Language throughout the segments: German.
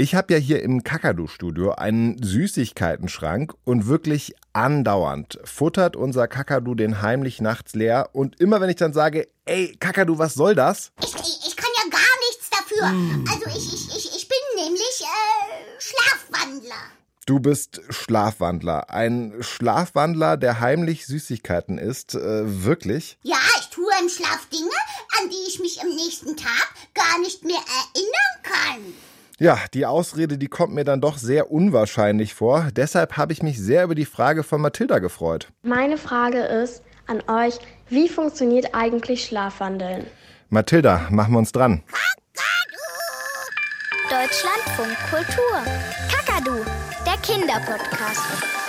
Ich habe ja hier im Kakadu-Studio einen Süßigkeitenschrank und wirklich andauernd futtert unser Kakadu den heimlich nachts leer. Und immer wenn ich dann sage, ey, Kakadu, was soll das? Ich, ich, ich kann ja gar nichts dafür. Also ich, ich, ich, ich bin nämlich äh, Schlafwandler. Du bist Schlafwandler. Ein Schlafwandler, der heimlich Süßigkeiten isst. Äh, wirklich? Ja, ich tue im Schlaf Dinge, an die ich mich am nächsten Tag gar nicht mehr erinnern kann. Ja, die Ausrede, die kommt mir dann doch sehr unwahrscheinlich vor. Deshalb habe ich mich sehr über die Frage von Mathilda gefreut. Meine Frage ist an euch, wie funktioniert eigentlich Schlafwandeln? Mathilda, machen wir uns dran. Deutschlandfunk Kultur. Kakadu, der Kinderpodcast.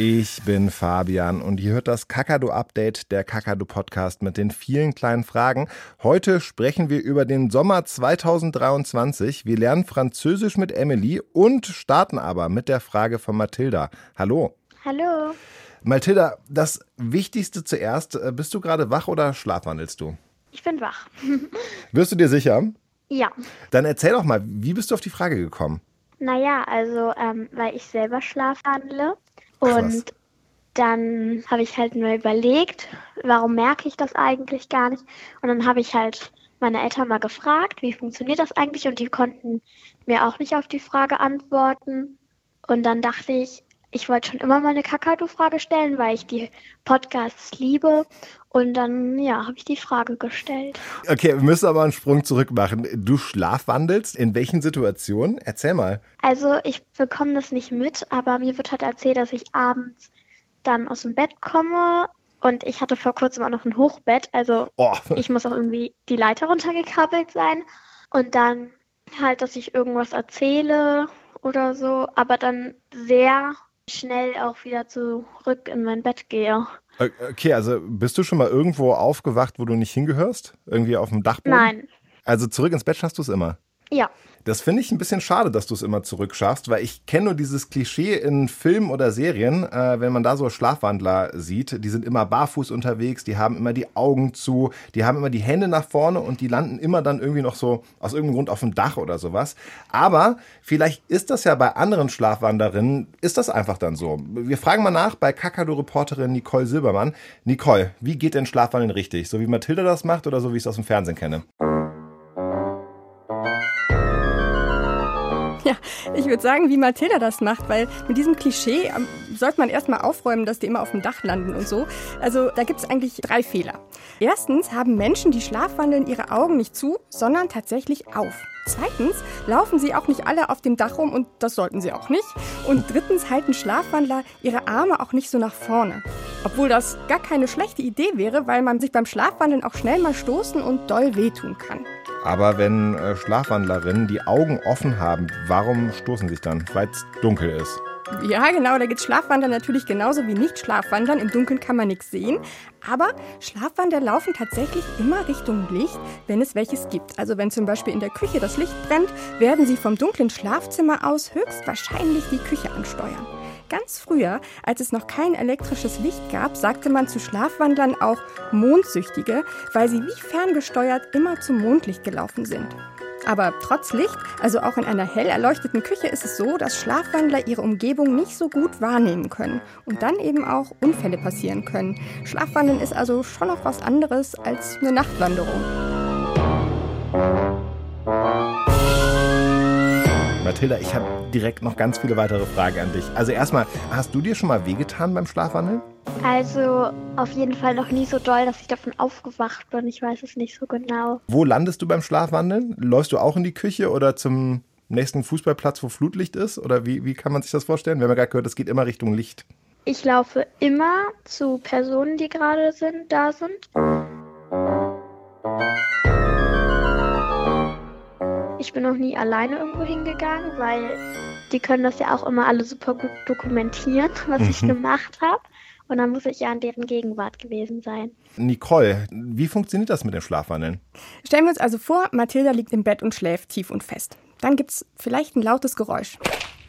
Ich bin Fabian und ihr hört das Kakadu-Update, der Kakadu-Podcast mit den vielen kleinen Fragen. Heute sprechen wir über den Sommer 2023. Wir lernen Französisch mit Emily und starten aber mit der Frage von Mathilda. Hallo. Hallo. Mathilda, das Wichtigste zuerst. Äh, Bist du gerade wach oder schlafwandelst du? Ich bin wach. Wirst du dir sicher? Ja. Dann erzähl doch mal, wie bist du auf die Frage gekommen? Naja, also, ähm, weil ich selber schlafwandle. Und dann habe ich halt nur überlegt, warum merke ich das eigentlich gar nicht? Und dann habe ich halt meine Eltern mal gefragt, wie funktioniert das eigentlich? Und die konnten mir auch nicht auf die Frage antworten. Und dann dachte ich, ich wollte schon immer mal eine Kakadu-Frage stellen, weil ich die Podcasts liebe. Und dann, ja, habe ich die Frage gestellt. Okay, wir müssen aber einen Sprung zurück machen. Du schlafwandelst? In welchen Situationen? Erzähl mal. Also ich bekomme das nicht mit, aber mir wird halt erzählt, dass ich abends dann aus dem Bett komme und ich hatte vor kurzem auch noch ein Hochbett, also Oh, ich muss auch irgendwie die Leiter runtergekabbelt sein und dann halt, dass ich irgendwas erzähle oder so, aber dann sehr schnell auch wieder zurück in mein Bett gehe. okay, also bist du schon mal irgendwo aufgewacht, wo du nicht hingehörst? Irgendwie auf dem Dachboden? Nein, Also zurück ins Bett schaffst du es immer? Ja, Das finde ich ein bisschen schade, dass du es immer zurückschaffst, weil ich kenne nur dieses Klischee in Filmen oder Serien, äh, wenn man da so Schlafwandler sieht, die sind immer barfuß unterwegs, die haben immer die Augen zu, die haben immer die Hände nach vorne und die landen immer dann irgendwie noch so aus irgendeinem Grund auf dem Dach oder sowas. Aber vielleicht ist das ja bei anderen Schlafwanderinnen, ist das einfach dann so. Wir fragen mal nach bei Kakadu-Reporterin Nicole Silbermann. Nicole, wie geht denn Schlafwandeln richtig? So wie Mathilda das macht oder so wie ich es aus dem Fernsehen kenne? Ich würde sagen, wie Mathilda das macht, weil mit diesem Klischee ähm, sollte man erstmal aufräumen, dass die immer auf dem Dach landen und so. Also da gibt es eigentlich drei Fehler. Erstens haben Menschen, die schlafwandeln, ihre Augen nicht zu, sondern tatsächlich auf. Zweitens laufen sie auch nicht alle auf dem Dach rum und das sollten sie auch nicht. Und drittens halten Schlafwandler ihre Arme auch nicht so nach vorne. Obwohl das gar keine schlechte Idee wäre, weil man sich beim Schlafwandeln auch schnell mal stoßen und doll wehtun kann. Aber wenn äh, Schlafwandlerinnen die Augen offen haben, warum stoßen sich dann? Weil es dunkel ist. Ja, genau, da geht Schlafwandern natürlich genauso wie Nicht-Schlafwandern. Im Dunkeln kann man nichts sehen. Aber Schlafwander laufen tatsächlich immer Richtung Licht, wenn es welches gibt. Also wenn zum Beispiel in der Küche das Licht brennt, werden sie vom dunklen Schlafzimmer aus höchstwahrscheinlich die Küche ansteuern. Ganz früher, als es noch kein elektrisches Licht gab, sagte man zu Schlafwandlern auch Mondsüchtige, weil sie wie ferngesteuert immer zum Mondlicht gelaufen sind. Aber trotz Licht, also auch in einer hell erleuchteten Küche, ist es so, dass Schlafwandler ihre Umgebung nicht so gut wahrnehmen können und dann eben auch Unfälle passieren können. Schlafwandeln ist also schon noch was anderes als eine Nachtwanderung. Mathilda, ich habe direkt noch ganz viele weitere Fragen an dich. Also erstmal, hast du dir schon mal wehgetan beim Schlafwandeln? Also auf jeden Fall noch nie so doll, dass ich davon aufgewacht bin. Ich weiß es nicht so genau. Wo landest du beim Schlafwandeln? Läufst du auch in die Küche oder zum nächsten Fußballplatz, wo Flutlicht ist? Oder wie, wie kann man sich das vorstellen? Wir haben ja gerade gehört, es geht immer Richtung Licht. Ich laufe immer zu Personen, die gerade sind, da sind. Ich bin noch nie alleine irgendwo hingegangen, weil die können das ja auch immer alle super gut dokumentieren, was ich gemacht habe. Und dann muss ich ja in deren Gegenwart gewesen sein. Nicole, wie funktioniert das mit dem Schlafwandeln? Stellen wir uns also vor, Mathilda liegt im Bett und schläft tief und fest. Dann gibt's vielleicht ein lautes Geräusch.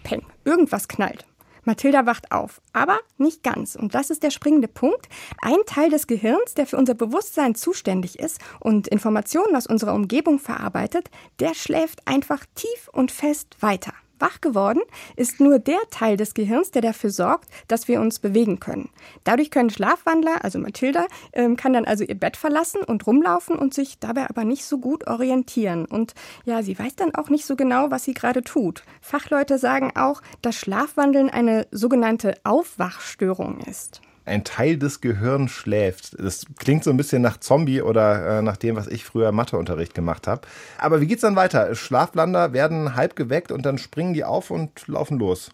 Peng, irgendwas knallt. Mathilda wacht auf, aber nicht ganz. Und das ist der springende Punkt. Ein Teil des Gehirns, der für unser Bewusstsein zuständig ist und Informationen aus unserer Umgebung verarbeitet, der schläft einfach tief und fest weiter. Wach geworden ist nur der Teil des Gehirns, der dafür sorgt, dass wir uns bewegen können. Dadurch können Schlafwandler, also Mathilda, ähm, kann dann also ihr Bett verlassen und rumlaufen und sich dabei aber nicht so gut orientieren. Und ja, sie weiß dann auch nicht so genau, was sie gerade tut. Fachleute sagen auch, dass Schlafwandeln eine sogenannte Aufwachstörung ist ein Teil des Gehirns schläft. Das klingt so ein bisschen nach Zombie oder äh, nach dem, was ich früher Matheunterricht gemacht habe. Aber wie geht's dann weiter? Schlaflander werden halb geweckt und dann springen die auf und laufen los.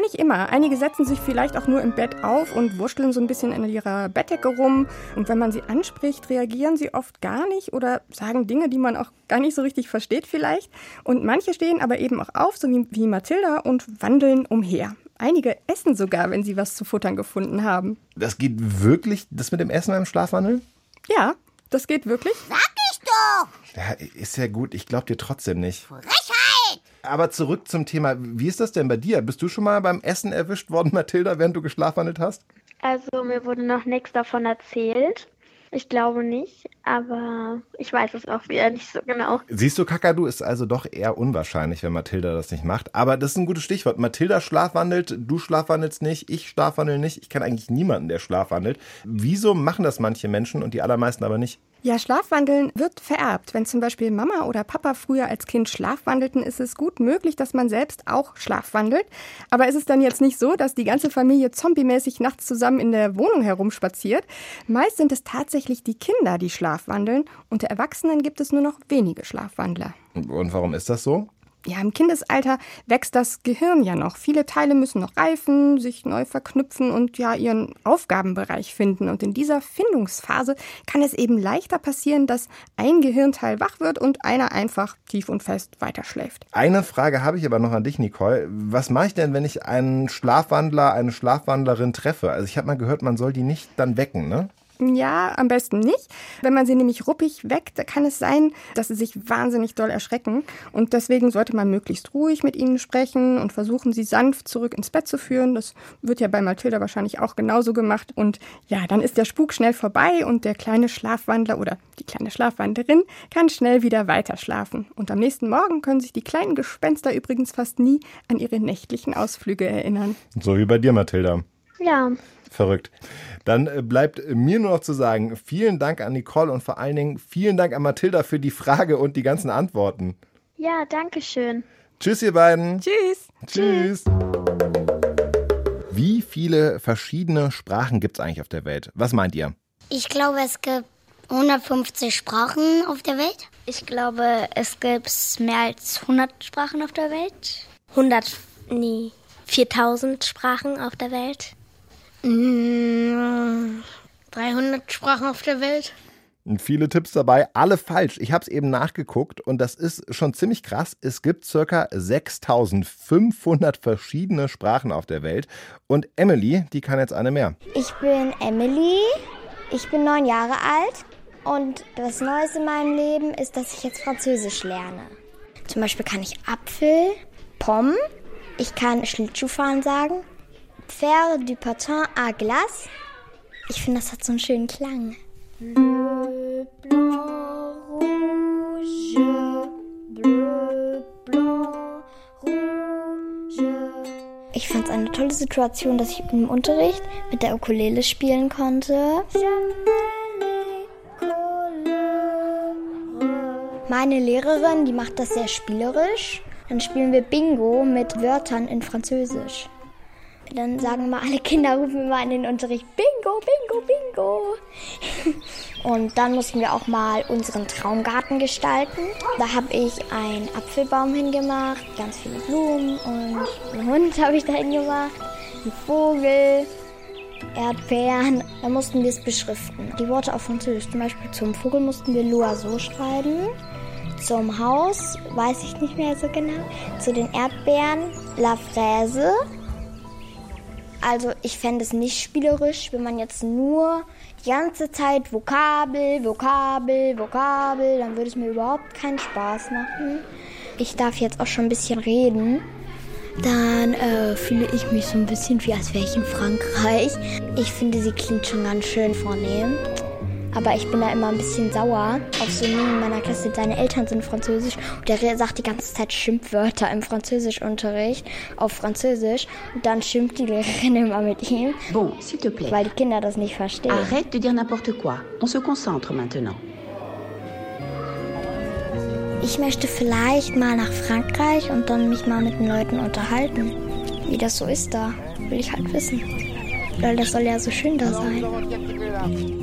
Nein, nicht immer. Einige setzen sich vielleicht auch nur im Bett auf und wurschteln so ein bisschen in ihrer Bettdecke rum. Und wenn man sie anspricht, reagieren sie oft gar nicht oder sagen Dinge, die man auch gar nicht so richtig versteht vielleicht. Und manche stehen aber eben auch auf, so wie, wie Mathilda, und wandeln umher. Einige essen sogar, wenn sie was zu futtern gefunden haben. Das geht wirklich, das mit dem Essen beim Schlafwandeln? Ja, das geht wirklich. Sag ich doch! Ja, ist ja gut, ich glaub dir trotzdem nicht. Frechheit! Aber zurück zum Thema, wie ist das denn bei dir? Bist du schon mal beim Essen erwischt worden, Mathilda, während du geschlafwandelt hast? Also mir wurde noch nichts davon erzählt. Ich glaube nicht, aber ich weiß es auch wieder nicht so genau. Siehst du, Kakadu ist also doch eher unwahrscheinlich, wenn Mathilda das nicht macht. Aber das ist ein gutes Stichwort. Mathilda schlafwandelt, du schlafwandelst nicht, ich schlafwandel nicht. Ich kenne eigentlich niemanden, der schlafwandelt. Wieso machen das manche Menschen und die allermeisten aber nicht? Ja, Schlafwandeln wird vererbt. Wenn zum Beispiel Mama oder Papa früher als Kind schlafwandelten, ist es gut möglich, dass man selbst auch schlafwandelt. Aber ist es dann jetzt nicht so, dass die ganze Familie zombiemäßig nachts zusammen in der Wohnung herumspaziert? Meist sind es tatsächlich die Kinder, die schlafwandeln. Unter Erwachsenen gibt es nur noch wenige Schlafwandler. Und warum ist das so? Ja, im Kindesalter wächst das Gehirn ja noch. Viele Teile müssen noch reifen, sich neu verknüpfen und ja ihren Aufgabenbereich finden. Und in dieser Findungsphase kann es eben leichter passieren, dass ein Gehirnteil wach wird und einer einfach tief und fest weiterschläft. Eine Frage habe ich aber noch an dich, Nicole. Was mache ich denn, wenn ich einen Schlafwandler, eine Schlafwandlerin treffe? Also ich habe mal gehört, man soll die nicht dann wecken, ne? Ja, am besten nicht. Wenn man sie nämlich ruppig weckt, kann es sein, dass sie sich wahnsinnig doll erschrecken. Und deswegen sollte man möglichst ruhig mit ihnen sprechen und versuchen, sie sanft zurück ins Bett zu führen. Das wird ja bei Mathilda wahrscheinlich auch genauso gemacht. Und ja, dann ist der Spuk schnell vorbei und der kleine Schlafwandler oder die kleine Schlafwanderin kann schnell wieder weiter schlafen. Und am nächsten Morgen können sich die kleinen Gespenster übrigens fast nie an ihre nächtlichen Ausflüge erinnern. So wie bei dir, Mathilda. Ja. Verrückt. Dann äh, bleibt mir nur noch zu sagen, vielen Dank an Nicole und vor allen Dingen vielen Dank an Mathilda für die Frage und die ganzen Antworten. Ja, danke schön. Tschüss, ihr beiden. Tschüss. Tschüss. Wie viele verschiedene Sprachen gibt es eigentlich auf der Welt? Was meint ihr? Ich glaube, es gibt 150 Sprachen auf der Welt. Ich glaube, es gibt mehr als 100 Sprachen auf der Welt. 100, nee, 4000 Sprachen auf der Welt. 300 Sprachen auf der Welt. Viele Tipps dabei, alle falsch. Ich habe es eben nachgeguckt und das ist schon ziemlich krass. Es gibt circa 6500 verschiedene Sprachen auf der Welt. Und Emily, die kann jetzt eine mehr. Ich bin Emily, ich bin neun Jahre alt und das Neueste in meinem Leben ist, dass ich jetzt Französisch lerne. Zum Beispiel kann ich Apfel, Pomme, ich kann Schlittschuhfahren sagen Faire du patin à glace. Ich finde, das hat so einen schönen Klang. Bleu, blanc, rouge, bleu, blanc, rouge. Ich fand es eine tolle Situation, dass ich im Unterricht mit der Ukulele spielen konnte. Meine Lehrerin, die macht das sehr spielerisch. Dann spielen wir Bingo mit Wörtern in Französisch. Dann sagen immer alle Kinder, rufen immer in den Unterricht, Bingo, Bingo, Bingo. Und dann mussten wir auch mal unseren Traumgarten gestalten. Da habe ich einen Apfelbaum hingemacht, ganz viele Blumen und einen Hund habe ich da hingemacht, einen Vogel, Erdbeeren. Da mussten wir es beschriften. Die Worte auf Französisch. Zum Beispiel zum Vogel mussten wir Loiseau schreiben. Zum Haus weiß ich nicht mehr so genau. Zu den Erdbeeren La Fraise. Also ich fände es nicht spielerisch, wenn man jetzt nur die ganze Zeit Vokabel, Vokabel, Vokabel, dann würde es mir überhaupt keinen Spaß machen. ich darf jetzt auch schon ein bisschen reden, dann äh, fühle ich mich so ein bisschen wie als wäre ich in Frankreich. Ich finde, sie klingt schon ganz schön vornehm. Aber ich bin da immer ein bisschen sauer auf so einen in meiner Klasse. Seine Eltern sind Französisch und der sagt die ganze Zeit Schimpfwörter im Französischunterricht auf Französisch. Und dann schimpft die Lehrerin immer mit ihm. Bon, s'il te plaît. Weil die Kinder das nicht verstehen. Arrête de dire n'importe quoi. On se concentre maintenant. Ich möchte vielleicht mal nach Frankreich und dann mich mal mit den Leuten unterhalten. Wie das so ist da, will ich halt wissen. Weil das soll ja so schön da sein.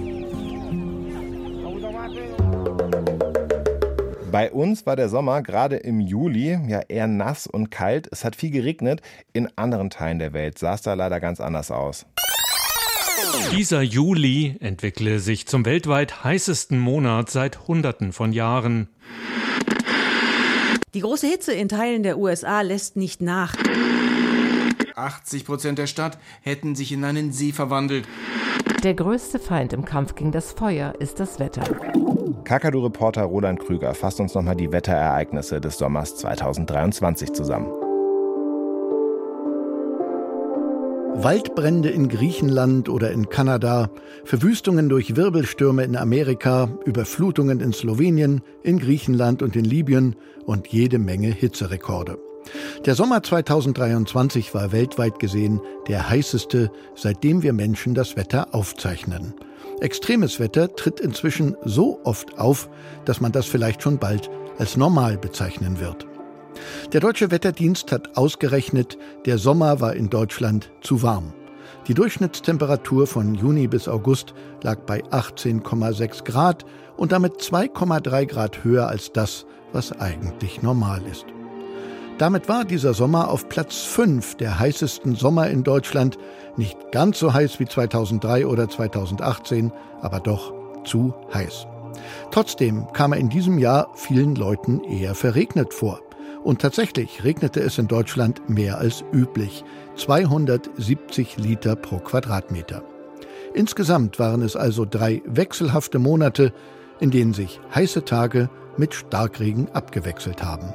Bei uns war der Sommer gerade im Juli ja eher nass und kalt. Es hat viel geregnet. In anderen Teilen der Welt sah es da leider ganz anders aus. Dieser Juli entwickle sich zum weltweit heißesten Monat seit Hunderten von Jahren. Die große Hitze in Teilen der USA lässt nicht nach. 80 Prozent der Stadt hätten sich in einen See verwandelt. Der größte Feind im Kampf gegen das Feuer ist das Wetter. Kakadu-Reporter Roland Krüger fasst uns nochmal die Wetterereignisse des Sommers 2023 zusammen. Waldbrände in Griechenland oder in Kanada, Verwüstungen durch Wirbelstürme in Amerika, Überflutungen in Slowenien, in Griechenland und in Libyen und jede Menge Hitzerekorde. Der Sommer 2023 war weltweit gesehen der heißeste, seitdem wir Menschen das Wetter aufzeichnen. Extremes Wetter tritt inzwischen so oft auf, dass man das vielleicht schon bald als normal bezeichnen wird. Der deutsche Wetterdienst hat ausgerechnet, der Sommer war in Deutschland zu warm. Die Durchschnittstemperatur von Juni bis August lag bei 18,6 Grad und damit 2,3 Grad höher als das, was eigentlich normal ist. Damit war dieser Sommer auf Platz 5 der heißesten Sommer in Deutschland, nicht ganz so heiß wie 2003 oder 2018, aber doch zu heiß. Trotzdem kam er in diesem Jahr vielen Leuten eher verregnet vor. Und tatsächlich regnete es in Deutschland mehr als üblich, 270 Liter pro Quadratmeter. Insgesamt waren es also drei wechselhafte Monate, in denen sich heiße Tage mit Starkregen abgewechselt haben.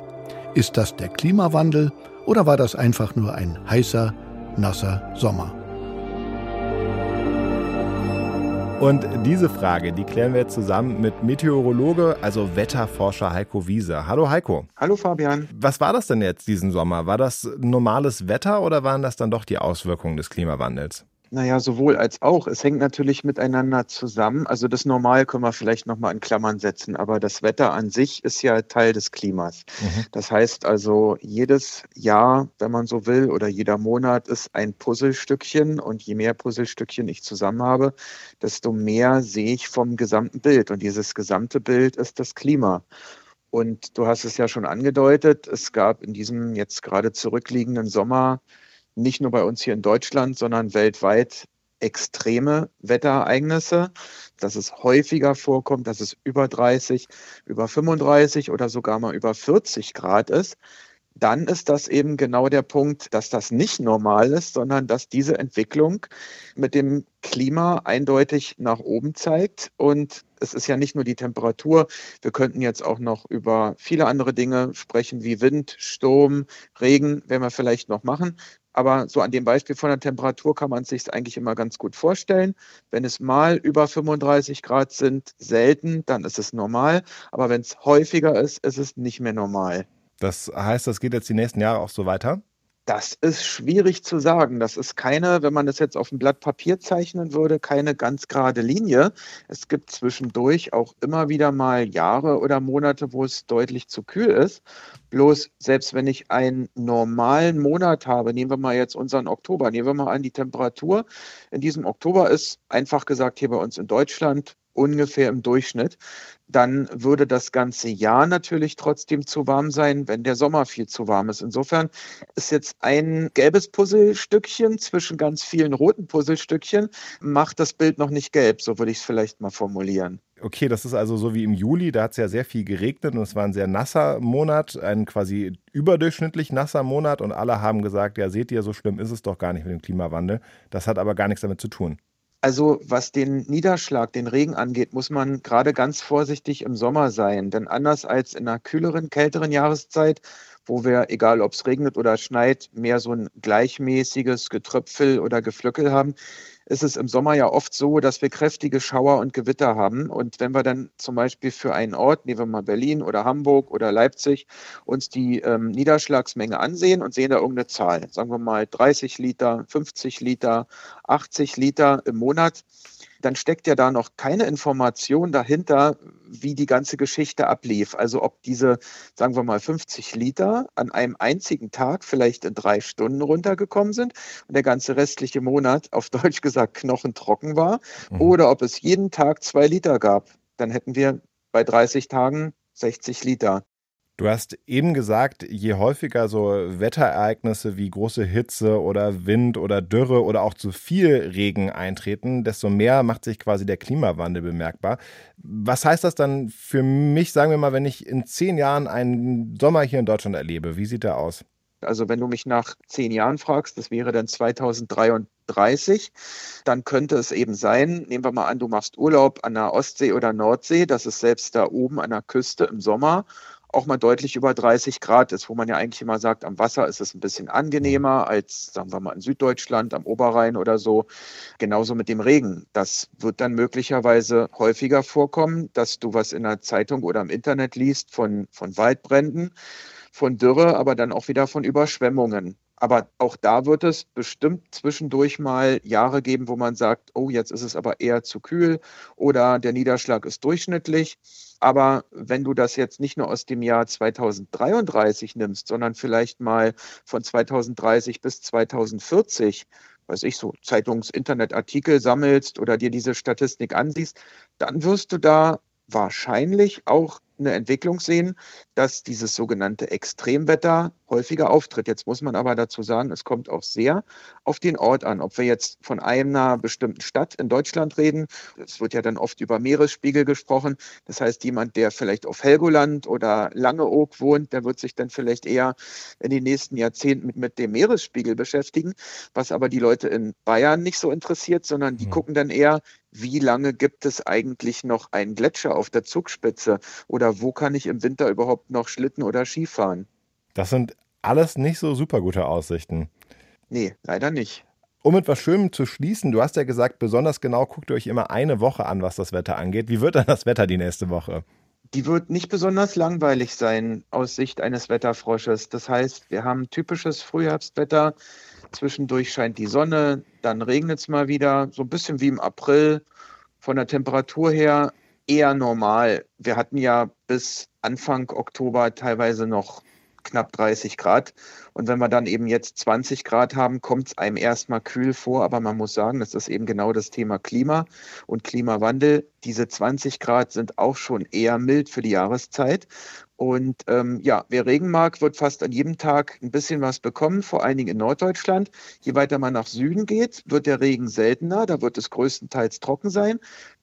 Ist das der Klimawandel oder war das einfach nur ein heißer, nasser Sommer? Und diese Frage, die klären wir jetzt zusammen mit Meteorologe, also Wetterforscher Heiko Wiese. Hallo Heiko. Hallo Fabian. Was war das denn jetzt diesen Sommer? War das normales Wetter oder waren das dann doch die Auswirkungen des Klimawandels? Naja, sowohl als auch. Es hängt natürlich miteinander zusammen. Also das Normal können wir vielleicht nochmal in Klammern setzen, aber das Wetter an sich ist ja Teil des Klimas. Mhm. Das heißt also, jedes Jahr, wenn man so will, oder jeder Monat ist ein Puzzlestückchen und je mehr Puzzlestückchen ich zusammen habe, desto mehr sehe ich vom gesamten Bild. Und dieses gesamte Bild ist das Klima. Und du hast es ja schon angedeutet, es gab in diesem jetzt gerade zurückliegenden Sommer nicht nur bei uns hier in Deutschland, sondern weltweit extreme Wetterereignisse, dass es häufiger vorkommt, dass es über 30, über 35 oder sogar mal über 40 Grad ist, dann ist das eben genau der Punkt, dass das nicht normal ist, sondern dass diese Entwicklung mit dem Klima eindeutig nach oben zeigt. Und es ist ja nicht nur die Temperatur. Wir könnten jetzt auch noch über viele andere Dinge sprechen, wie Wind, Sturm, Regen, werden wir vielleicht noch machen. Aber so an dem Beispiel von der Temperatur kann man sich eigentlich immer ganz gut vorstellen. Wenn es mal über 35 Grad sind, selten, dann ist es normal. Aber wenn es häufiger ist, ist es nicht mehr normal. Das heißt, das geht jetzt die nächsten Jahre auch so weiter? Das ist schwierig zu sagen. Das ist keine, wenn man das jetzt auf ein Blatt Papier zeichnen würde, keine ganz gerade Linie. Es gibt zwischendurch auch immer wieder mal Jahre oder Monate, wo es deutlich zu kühl ist. Bloß selbst wenn ich einen normalen Monat habe, nehmen wir mal jetzt unseren Oktober, nehmen wir mal an, die Temperatur in diesem Oktober ist einfach gesagt hier bei uns in Deutschland ungefähr im Durchschnitt, dann würde das ganze Jahr natürlich trotzdem zu warm sein, wenn der Sommer viel zu warm ist. Insofern ist jetzt ein gelbes Puzzlestückchen zwischen ganz vielen roten Puzzlestückchen, macht das Bild noch nicht gelb, so würde ich es vielleicht mal formulieren. Okay, das ist also so wie im Juli, da hat es ja sehr viel geregnet und es war ein sehr nasser Monat, ein quasi überdurchschnittlich nasser Monat und alle haben gesagt, ja seht ihr, so schlimm ist es doch gar nicht mit dem Klimawandel. Das hat aber gar nichts damit zu tun. Also was den Niederschlag, den Regen angeht, muss man gerade ganz vorsichtig im Sommer sein. Denn anders als in einer kühleren, kälteren Jahreszeit, wo wir, egal ob es regnet oder schneit, mehr so ein gleichmäßiges Getröpfel oder Geflöckel haben, ist es im Sommer ja oft so, dass wir kräftige Schauer und Gewitter haben. Und wenn wir dann zum Beispiel für einen Ort, nehmen wir mal Berlin oder Hamburg oder Leipzig, uns die ähm, Niederschlagsmenge ansehen und sehen da irgendeine Zahl, sagen wir mal 30 Liter, 50 Liter, 80 Liter im Monat, dann steckt ja da noch keine Information dahinter, wie die ganze Geschichte ablief. Also ob diese, sagen wir mal, 50 Liter an einem einzigen Tag vielleicht in drei Stunden runtergekommen sind und der ganze restliche Monat auf Deutsch gesagt knochentrocken war mhm. oder ob es jeden Tag zwei Liter gab. Dann hätten wir bei 30 Tagen 60 Liter. Du hast eben gesagt, je häufiger so Wetterereignisse wie große Hitze oder Wind oder Dürre oder auch zu viel Regen eintreten, desto mehr macht sich quasi der Klimawandel bemerkbar. Was heißt das dann für mich, sagen wir mal, wenn ich in zehn Jahren einen Sommer hier in Deutschland erlebe? Wie sieht der aus? Also wenn du mich nach zehn Jahren fragst, das wäre dann 2033, dann könnte es eben sein, nehmen wir mal an, du machst Urlaub an der Ostsee oder Nordsee, das ist selbst da oben an der Küste im Sommer auch mal deutlich über 30 Grad ist, wo man ja eigentlich immer sagt, am Wasser ist es ein bisschen angenehmer als, sagen wir mal, in Süddeutschland, am Oberrhein oder so. Genauso mit dem Regen. Das wird dann möglicherweise häufiger vorkommen, dass du was in der Zeitung oder im Internet liest von, von Waldbränden, von Dürre, aber dann auch wieder von Überschwemmungen. Aber auch da wird es bestimmt zwischendurch mal Jahre geben, wo man sagt, oh, jetzt ist es aber eher zu kühl oder der Niederschlag ist durchschnittlich. Aber wenn du das jetzt nicht nur aus dem Jahr 2033 nimmst, sondern vielleicht mal von 2030 bis 2040, weiß ich so, Zeitungs-Internetartikel sammelst oder dir diese Statistik ansiehst, dann wirst du da wahrscheinlich auch eine Entwicklung sehen, dass dieses sogenannte Extremwetter häufiger auftritt. Jetzt muss man aber dazu sagen, es kommt auch sehr auf den Ort an. Ob wir jetzt von einer bestimmten Stadt in Deutschland reden, es wird ja dann oft über Meeresspiegel gesprochen. Das heißt, jemand, der vielleicht auf Helgoland oder Langeoog wohnt, der wird sich dann vielleicht eher in den nächsten Jahrzehnten mit, mit dem Meeresspiegel beschäftigen, was aber die Leute in Bayern nicht so interessiert, sondern die mhm. gucken dann eher, wie lange gibt es eigentlich noch einen Gletscher auf der Zugspitze oder wo kann ich im Winter überhaupt noch Schlitten oder Ski fahren? Das sind alles nicht so super gute Aussichten. Nee, leider nicht. Um mit was Schönem zu schließen, du hast ja gesagt, besonders genau guckt ihr euch immer eine Woche an, was das Wetter angeht. Wie wird dann das Wetter die nächste Woche? Die wird nicht besonders langweilig sein aus Sicht eines Wetterfrosches. Das heißt, wir haben typisches Frühherbstwetter. Zwischendurch scheint die Sonne, dann regnet es mal wieder, so ein bisschen wie im April. Von der Temperatur her eher normal. Wir hatten ja bis Anfang Oktober teilweise noch knapp 30 Grad. Und wenn wir dann eben jetzt 20 Grad haben, kommt es einem erstmal kühl vor. Aber man muss sagen, das ist eben genau das Thema Klima und Klimawandel. Diese 20 Grad sind auch schon eher mild für die Jahreszeit. Und ähm, ja, wer Regen mag, wird fast an jedem Tag ein bisschen was bekommen, vor allen Dingen in Norddeutschland. Je weiter man nach Süden geht, wird der Regen seltener, da wird es größtenteils trocken sein.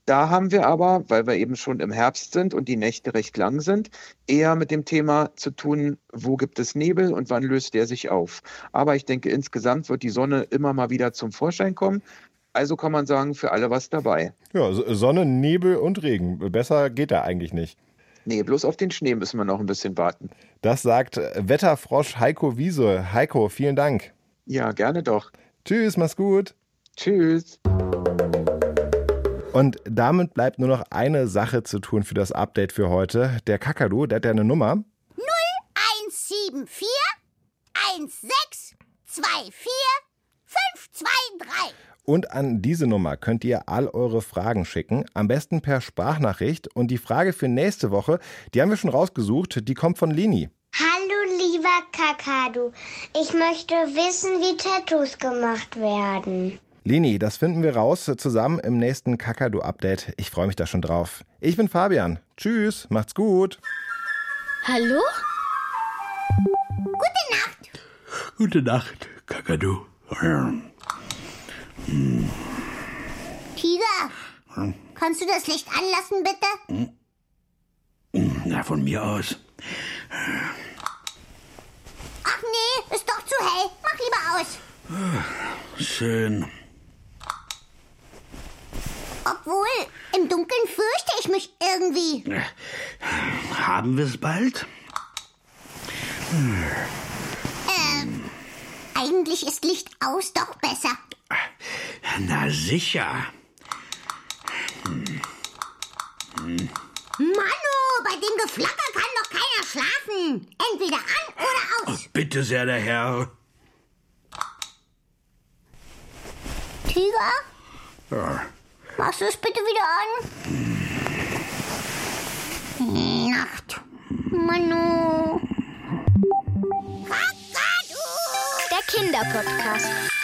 Da haben wir aber, weil wir eben schon im Herbst sind und die Nächte recht lang sind, eher mit dem Thema zu tun, wo gibt es Nebel und wann löst der sich auf. Aber ich denke, insgesamt wird die Sonne immer mal wieder zum Vorschein kommen. Also kann man sagen, für alle was dabei. Ja, Sonne, Nebel und Regen. Besser geht da eigentlich nicht. Nee, bloß auf den Schnee müssen wir noch ein bisschen warten. Das sagt Wetterfrosch Heiko Wiese. Heiko, vielen Dank. Ja, gerne doch. Tschüss, mach's gut. Tschüss. Und damit bleibt nur noch eine Sache zu tun für das Update für heute. Der Kakadu, der hat ja eine Nummer. 0174 16 24 523. Und an diese Nummer könnt ihr all eure Fragen schicken, am besten per Sprachnachricht. Und die Frage für nächste Woche, die haben wir schon rausgesucht, die kommt von Leni. Hallo lieber Kakadu, ich möchte wissen, wie Tattoos gemacht werden. Leni, das finden wir raus zusammen im nächsten Kakadu-Update. Ich freue mich da schon drauf. Ich bin Fabian. Tschüss, macht's gut. Hallo? Gute Nacht. Gute Nacht, Kakadu. Tiger, kannst du das Licht anlassen, bitte? Na, von mir aus. Ach nee, ist doch zu hell. Mach lieber aus. Schön. Obwohl, im Dunkeln fürchte ich mich irgendwie. Haben wir es bald? Ähm, eigentlich ist Licht aus doch besser. Na sicher. Manu, bei dem Geflacker kann doch keiner schlafen. Entweder an oder aus. Bitte sehr, der Herr. Tiger, Ja. Machst du es bitte wieder an? Nacht. Manu. Der Kinderpodcast.